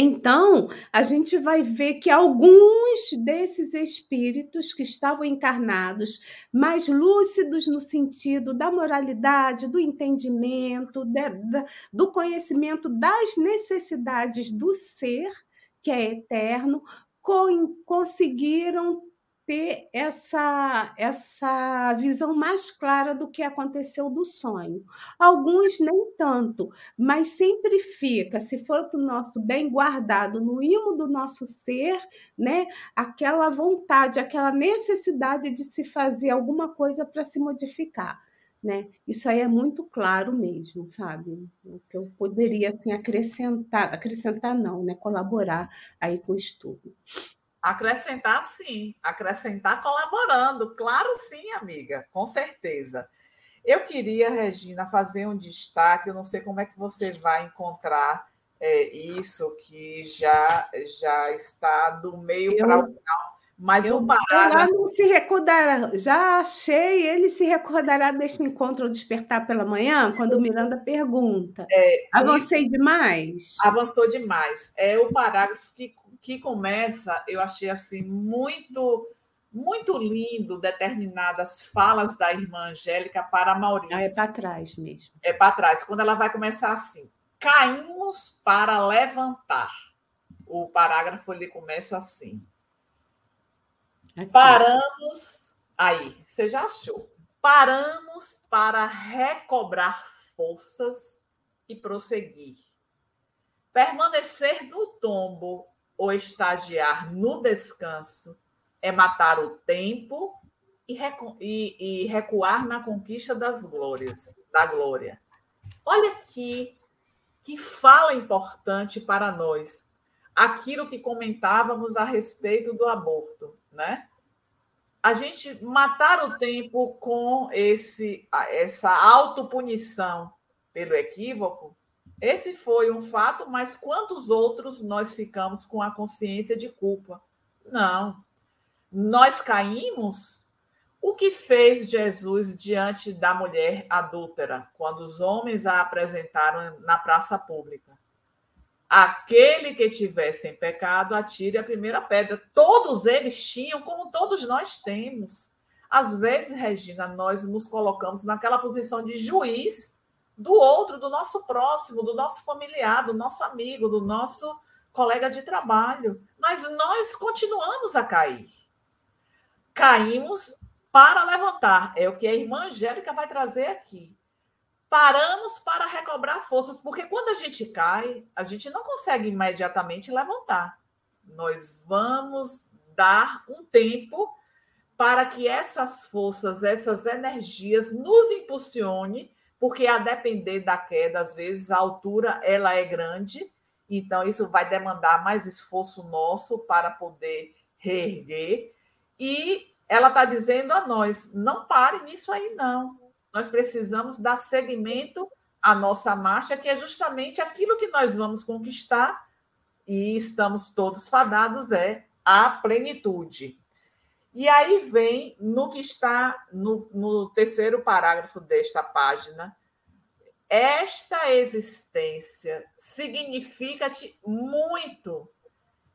Então, a gente vai ver que alguns desses espíritos que estavam encarnados, mais lúcidos no sentido da moralidade, do entendimento, do conhecimento das necessidades do ser, que é eterno, conseguiram ter essa, essa visão mais clara do que aconteceu do sonho. Alguns nem tanto, mas sempre fica, se for para o nosso bem guardado no imo do nosso ser, né, aquela vontade, aquela necessidade de se fazer alguma coisa para se modificar. Né? Isso aí é muito claro mesmo, sabe? O que eu poderia assim acrescentar, acrescentar não, né? Colaborar aí com o estudo. Acrescentar sim, acrescentar colaborando, claro sim, amiga, com certeza. Eu queria, Regina, fazer um destaque, eu não sei como é que você vai encontrar é, isso, que já, já está do meio para o final, mas eu, o parágrafo... se recordará, já achei, ele se recordará deste encontro ao despertar pela manhã, quando Miranda pergunta. É, Avancei demais? Avançou demais. É o parágrafo que que começa, eu achei assim muito muito lindo determinadas falas da irmã Angélica para Maurício. Ah, é para trás mesmo. É para trás, quando ela vai começar assim: caímos para levantar. O parágrafo ele começa assim. Aqui. Paramos, aí, você já achou. Paramos para recobrar forças e prosseguir. Permanecer no tombo ou estagiar no descanso é matar o tempo e, recu e, e recuar na conquista das glórias, da glória. Olha aqui que fala importante para nós. Aquilo que comentávamos a respeito do aborto, né? A gente matar o tempo com esse essa autopunição pelo equívoco esse foi um fato, mas quantos outros nós ficamos com a consciência de culpa? Não. Nós caímos. O que fez Jesus diante da mulher adúltera, quando os homens a apresentaram na praça pública? Aquele que tivesse em pecado, atire a primeira pedra. Todos eles tinham, como todos nós temos. Às vezes, Regina, nós nos colocamos naquela posição de juiz do outro, do nosso próximo, do nosso familiar, do nosso amigo, do nosso colega de trabalho. Mas nós continuamos a cair. Caímos para levantar. É o que a irmã Angélica vai trazer aqui. Paramos para recobrar forças, porque quando a gente cai, a gente não consegue imediatamente levantar. Nós vamos dar um tempo para que essas forças, essas energias nos impulsione porque a depender da queda, às vezes a altura ela é grande, então isso vai demandar mais esforço nosso para poder reerguer. E ela está dizendo a nós: não pare nisso aí, não. Nós precisamos dar seguimento à nossa marcha, que é justamente aquilo que nós vamos conquistar, e estamos todos fadados, é a plenitude. E aí vem no que está no, no terceiro parágrafo desta página. Esta existência significa-te muito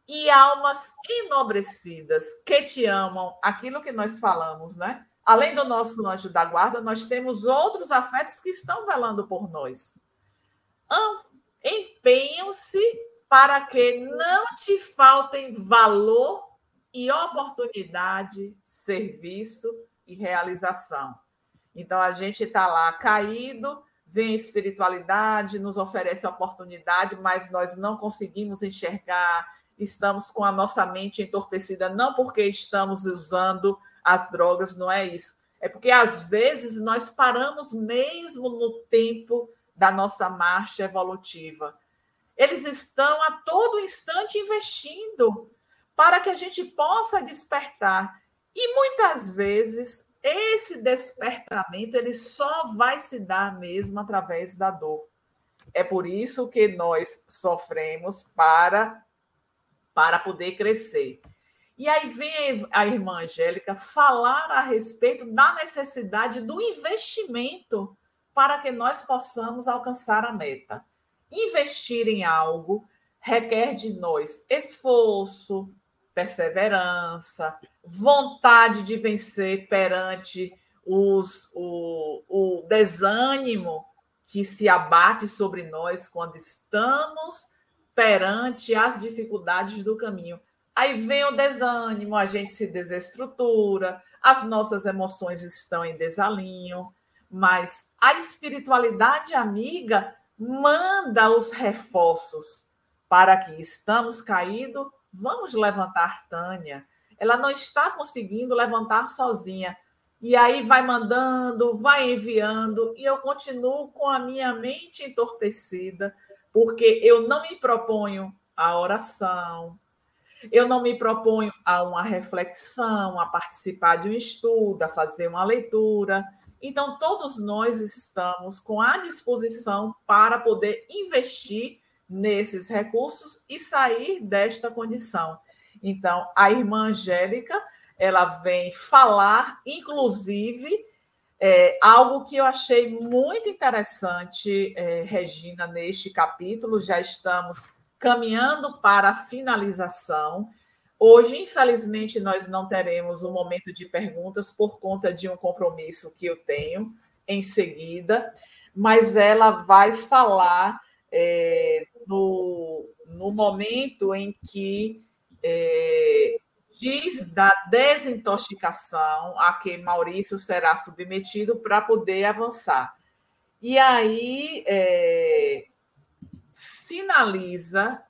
e almas enobrecidas que te amam, aquilo que nós falamos, né? Além do nosso anjo da guarda, nós temos outros afetos que estão velando por nós. empenham-se para que não te faltem valor e oportunidade, serviço e realização. Então, a gente está lá caído, vem espiritualidade, nos oferece oportunidade, mas nós não conseguimos enxergar, estamos com a nossa mente entorpecida, não porque estamos usando as drogas, não é isso. É porque, às vezes, nós paramos mesmo no tempo da nossa marcha evolutiva. Eles estão a todo instante investindo para que a gente possa despertar. E muitas vezes esse despertamento ele só vai se dar mesmo através da dor. É por isso que nós sofremos para para poder crescer. E aí vem a irmã Angélica falar a respeito da necessidade do investimento para que nós possamos alcançar a meta. Investir em algo requer de nós esforço, perseverança, vontade de vencer perante os, o, o desânimo que se abate sobre nós quando estamos perante as dificuldades do caminho. Aí vem o desânimo, a gente se desestrutura, as nossas emoções estão em desalinho, mas a espiritualidade amiga manda os reforços para que estamos caídos Vamos levantar Tânia. Ela não está conseguindo levantar sozinha. E aí vai mandando, vai enviando, e eu continuo com a minha mente entorpecida, porque eu não me proponho a oração, eu não me proponho a uma reflexão, a participar de um estudo, a fazer uma leitura. Então, todos nós estamos com a disposição para poder investir nesses recursos e sair desta condição. Então, a irmã Angélica, ela vem falar, inclusive, é, algo que eu achei muito interessante, é, Regina, neste capítulo, já estamos caminhando para a finalização. Hoje, infelizmente, nós não teremos um momento de perguntas por conta de um compromisso que eu tenho em seguida, mas ela vai falar é, no, no momento em que é, diz da desintoxicação a que Maurício será submetido para poder avançar. E aí é, sinaliza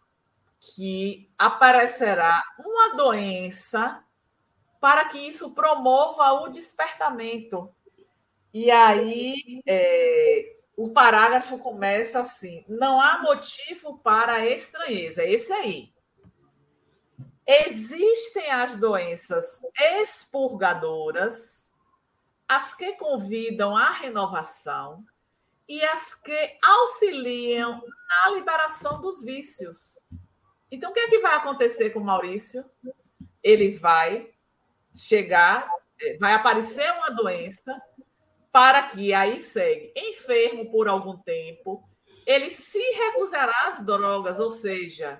que aparecerá uma doença para que isso promova o despertamento. E aí é, o parágrafo começa assim: não há motivo para estranheza. Esse aí. Existem as doenças expurgadoras, as que convidam à renovação e as que auxiliam na liberação dos vícios. Então, o que é que vai acontecer com Maurício? Ele vai chegar, vai aparecer uma doença para que aí segue enfermo por algum tempo, ele se recusará às drogas, ou seja,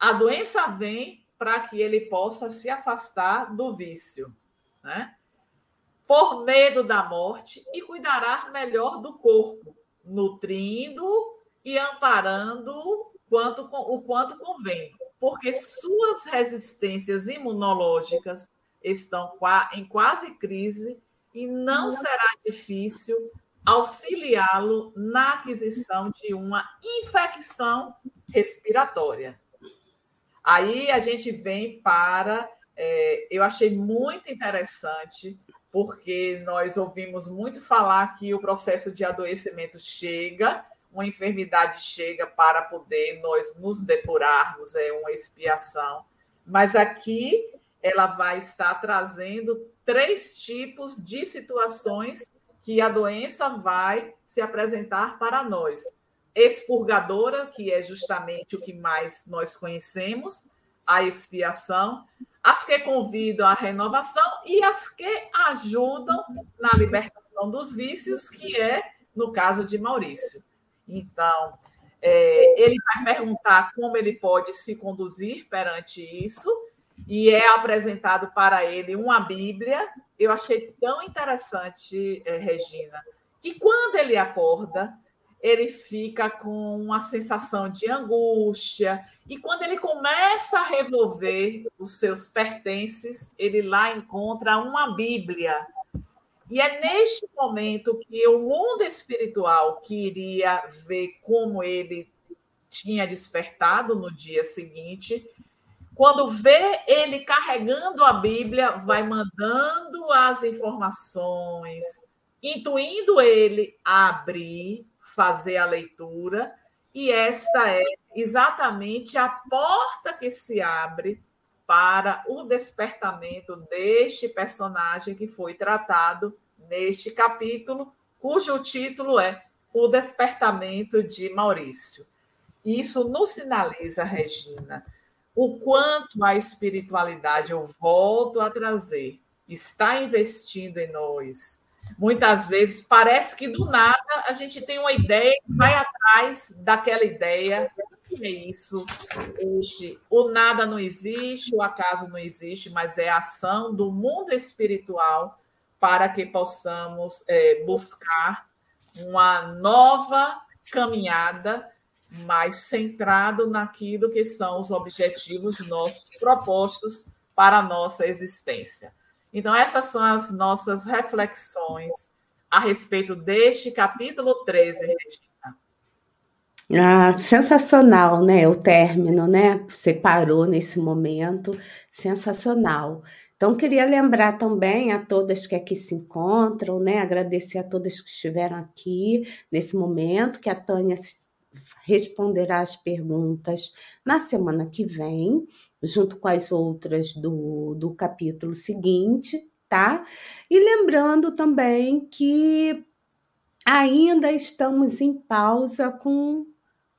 a doença vem para que ele possa se afastar do vício, né? Por medo da morte e cuidará melhor do corpo, nutrindo e amparando quanto, o quanto convém, porque suas resistências imunológicas estão em quase crise e não será difícil auxiliá-lo na aquisição de uma infecção respiratória. Aí a gente vem para. É, eu achei muito interessante, porque nós ouvimos muito falar que o processo de adoecimento chega, uma enfermidade chega para poder nós nos depurarmos, é uma expiação. Mas aqui ela vai estar trazendo três tipos de situações que a doença vai se apresentar para nós. Expurgadora, que é justamente o que mais nós conhecemos, a expiação, as que convidam à renovação e as que ajudam na libertação dos vícios, que é no caso de Maurício. Então, é, ele vai perguntar como ele pode se conduzir perante isso e é apresentado para ele uma Bíblia. Eu achei tão interessante, eh, Regina, que quando ele acorda, ele fica com uma sensação de angústia. E quando ele começa a revolver os seus pertences, ele lá encontra uma Bíblia. E é neste momento que o mundo espiritual queria ver como ele tinha despertado no dia seguinte, quando vê ele carregando a Bíblia, vai mandando as informações, intuindo ele a abrir, fazer a leitura, e esta é exatamente a porta que se abre para o despertamento deste personagem que foi tratado neste capítulo, cujo título é O Despertamento de Maurício. Isso nos sinaliza, Regina, o quanto a espiritualidade, eu volto a trazer, está investindo em nós, Muitas vezes parece que do nada a gente tem uma ideia e vai atrás daquela ideia. É isso? Este, o nada não existe, o acaso não existe, mas é a ação do mundo espiritual para que possamos é, buscar uma nova caminhada mais centrado naquilo que são os objetivos nossos propostos para a nossa existência. Então, essas são as nossas reflexões a respeito deste capítulo 13, Regina. Ah, sensacional, né? O término, né? Você parou nesse momento, sensacional. Então, queria lembrar também a todas que aqui se encontram, né? Agradecer a todas que estiveram aqui nesse momento, que a Tânia responderá as perguntas na semana que vem junto com as outras do, do capítulo seguinte, tá? E lembrando também que ainda estamos em pausa com,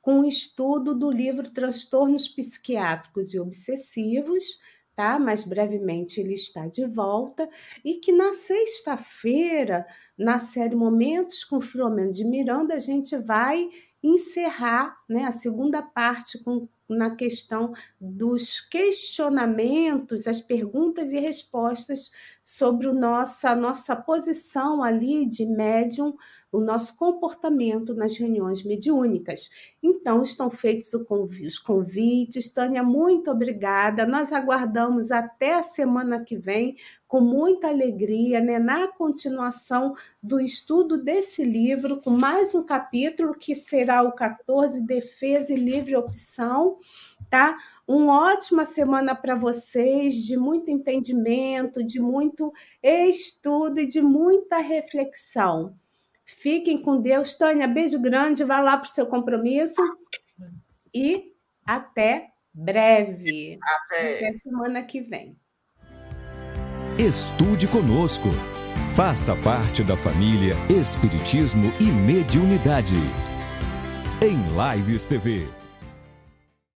com o estudo do livro Transtornos Psiquiátricos e Obsessivos, tá? Mas brevemente ele está de volta e que na sexta-feira, na série Momentos com Filomeno de Miranda, a gente vai encerrar né, a segunda parte com na questão dos questionamentos, as perguntas e respostas sobre o nossa, a nossa posição ali de médium, o nosso comportamento nas reuniões mediúnicas. Então, estão feitos os convites. Tânia, muito obrigada. Nós aguardamos até a semana que vem, com muita alegria, né, na continuação do estudo desse livro, com mais um capítulo que será o 14, Defesa e Livre Opção tá? Uma ótima semana para vocês, de muito entendimento, de muito estudo e de muita reflexão. Fiquem com Deus. Tânia, beijo grande, vá lá para o seu compromisso e até breve. Até. até semana que vem. Estude conosco. Faça parte da família Espiritismo e Mediunidade. Em Lives TV.